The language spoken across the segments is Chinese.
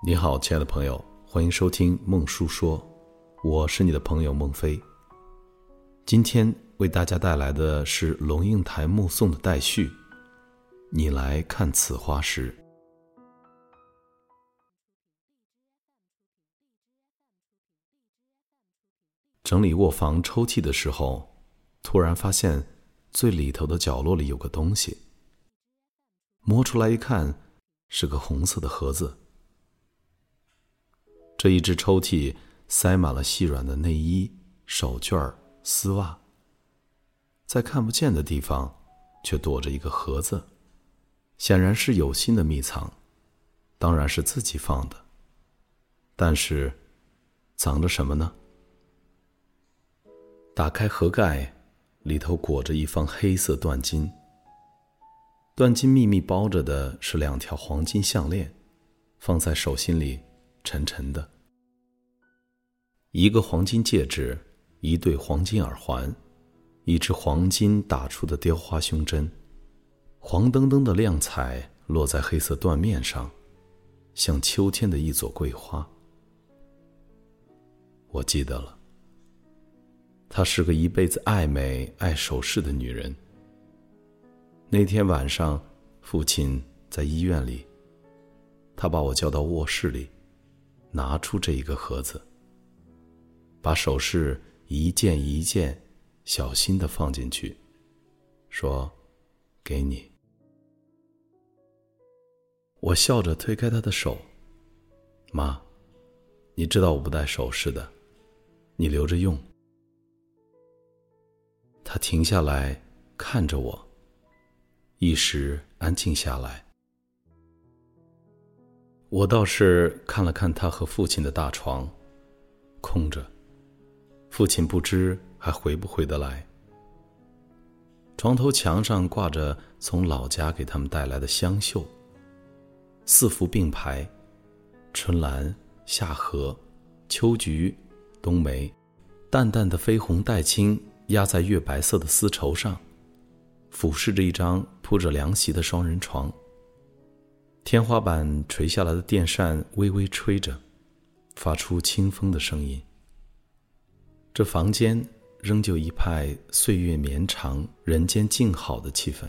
你好，亲爱的朋友，欢迎收听孟叔说，我是你的朋友孟非。今天为大家带来的是龙应台目送的待续。你来看此花时，整理卧房抽屉的时候，突然发现最里头的角落里有个东西。摸出来一看，是个红色的盒子。这一只抽屉塞满了细软的内衣、手绢、丝袜，在看不见的地方却躲着一个盒子，显然是有心的密藏，当然是自己放的。但是，藏着什么呢？打开盒盖，里头裹着一方黑色缎巾，缎巾密密包着的是两条黄金项链，放在手心里。沉沉的，一个黄金戒指，一对黄金耳环，一只黄金打出的雕花胸针，黄澄澄的亮彩落在黑色缎面上，像秋天的一朵桂花。我记得了，她是个一辈子爱美爱首饰的女人。那天晚上，父亲在医院里，他把我叫到卧室里。拿出这一个盒子，把首饰一件一件小心的放进去，说：“给你。”我笑着推开他的手，妈，你知道我不戴首饰的，你留着用。他停下来看着我，一时安静下来。我倒是看了看他和父亲的大床，空着。父亲不知还回不回得来。床头墙上挂着从老家给他们带来的香绣，四幅并排，春兰、夏荷、秋菊、冬梅，淡淡的绯红带青压在月白色的丝绸上，俯视着一张铺着凉席的双人床。天花板垂下来的电扇微微吹着，发出清风的声音。这房间仍旧一派岁月绵长、人间静好的气氛。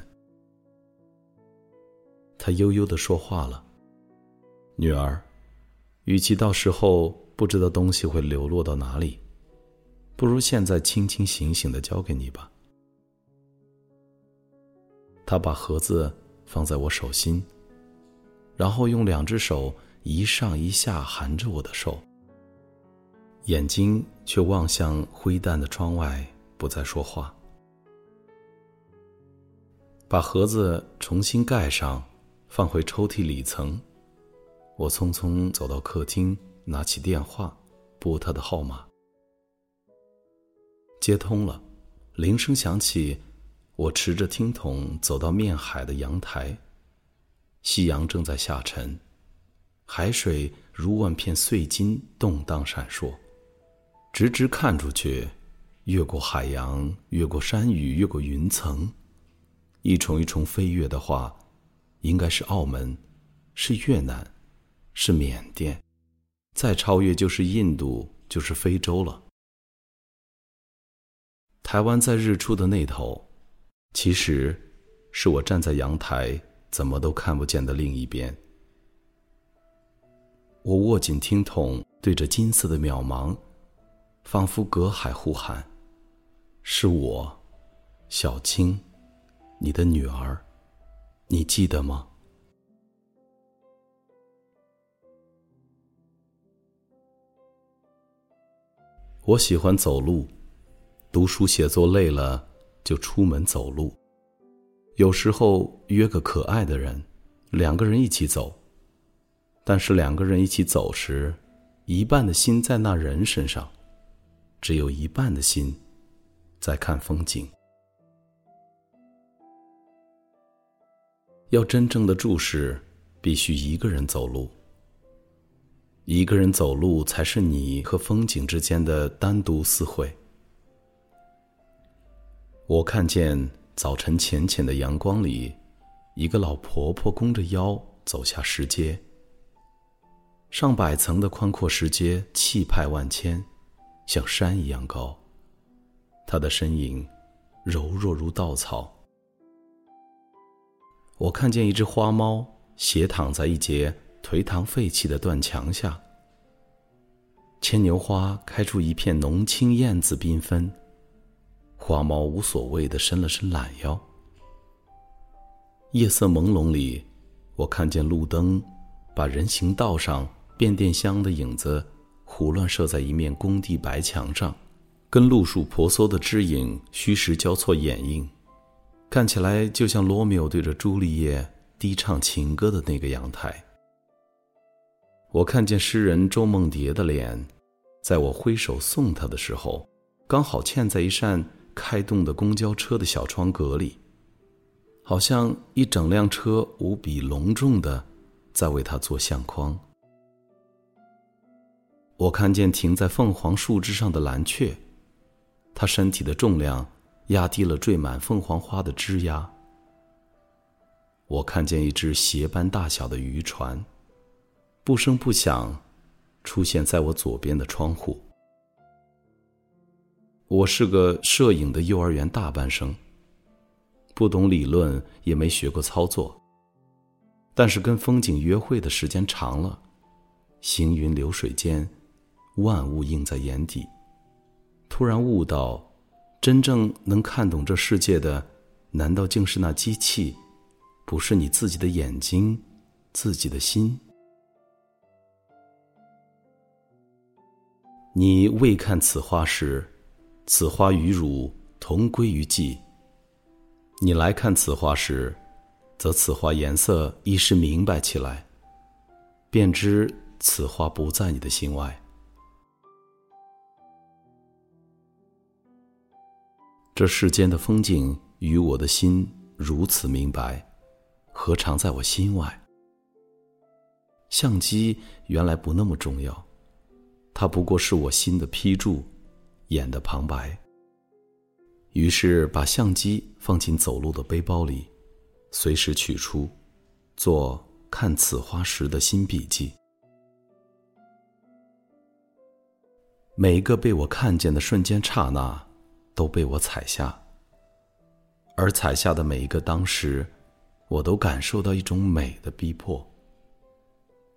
他悠悠的说话了：“女儿，与其到时候不知道东西会流落到哪里，不如现在清清醒醒的交给你吧。”他把盒子放在我手心。然后用两只手一上一下含着我的手，眼睛却望向灰淡的窗外，不再说话。把盒子重新盖上，放回抽屉里层。我匆匆走到客厅，拿起电话，拨他的号码。接通了，铃声响起，我持着听筒走到面海的阳台。夕阳正在下沉，海水如万片碎金，动荡闪烁。直直看出去，越过海洋，越过山雨，越过云层，一重一重飞跃的话，应该是澳门，是越南，是缅甸，再超越就是印度，就是非洲了。台湾在日出的那头，其实是我站在阳台。怎么都看不见的另一边，我握紧听筒，对着金色的渺茫，仿佛隔海呼喊：“是我，小青，你的女儿，你记得吗？”我喜欢走路，读书写作累了就出门走路。有时候约个可爱的人，两个人一起走。但是两个人一起走时，一半的心在那人身上，只有一半的心在看风景。要真正的注视，必须一个人走路。一个人走路，才是你和风景之间的单独私会。我看见。早晨浅浅的阳光里，一个老婆婆弓着腰走下石阶。上百层的宽阔石阶，气派万千，像山一样高。他的身影柔弱如稻草。我看见一只花猫斜躺在一截颓唐废弃的断墙下。牵牛花开出一片浓青艳紫缤纷，花猫无所谓的伸了伸懒腰。夜色朦胧里，我看见路灯把人行道上变电箱的影子胡乱射在一面工地白墙上，跟路树婆娑的枝影虚实交错掩映，看起来就像罗密欧对着朱丽叶低唱情歌的那个阳台。我看见诗人周梦蝶的脸，在我挥手送他的时候，刚好嵌在一扇开动的公交车的小窗格里，好像一整辆车无比隆重的在为他做相框。我看见停在凤凰树枝上的蓝雀，它身体的重量压低了缀满凤凰花的枝桠。我看见一只鞋般大小的渔船。不声不响，出现在我左边的窗户。我是个摄影的幼儿园大班生，不懂理论，也没学过操作。但是跟风景约会的时间长了，行云流水间，万物映在眼底，突然悟到，真正能看懂这世界的，难道竟是那机器，不是你自己的眼睛，自己的心？你未看此花时，此花与汝同归于寂。你来看此花时，则此花颜色一时明白起来，便知此花不在你的心外。这世间的风景与我的心如此明白，何尝在我心外？相机原来不那么重要。它不过是我心的批注，眼的旁白。于是把相机放进走路的背包里，随时取出，做看此花时的新笔记。每一个被我看见的瞬间刹那，都被我踩下。而踩下的每一个当时，我都感受到一种美的逼迫，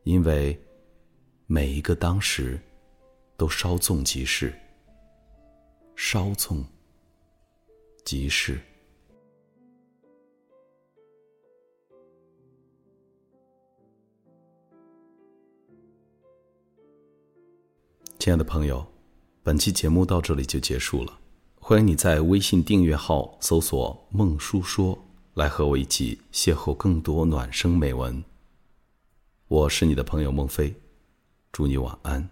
因为每一个当时。都稍纵即逝，稍纵即逝。亲爱的朋友，本期节目到这里就结束了。欢迎你在微信订阅号搜索“孟叔说”，来和我一起邂逅更多暖声美文。我是你的朋友孟非，祝你晚安。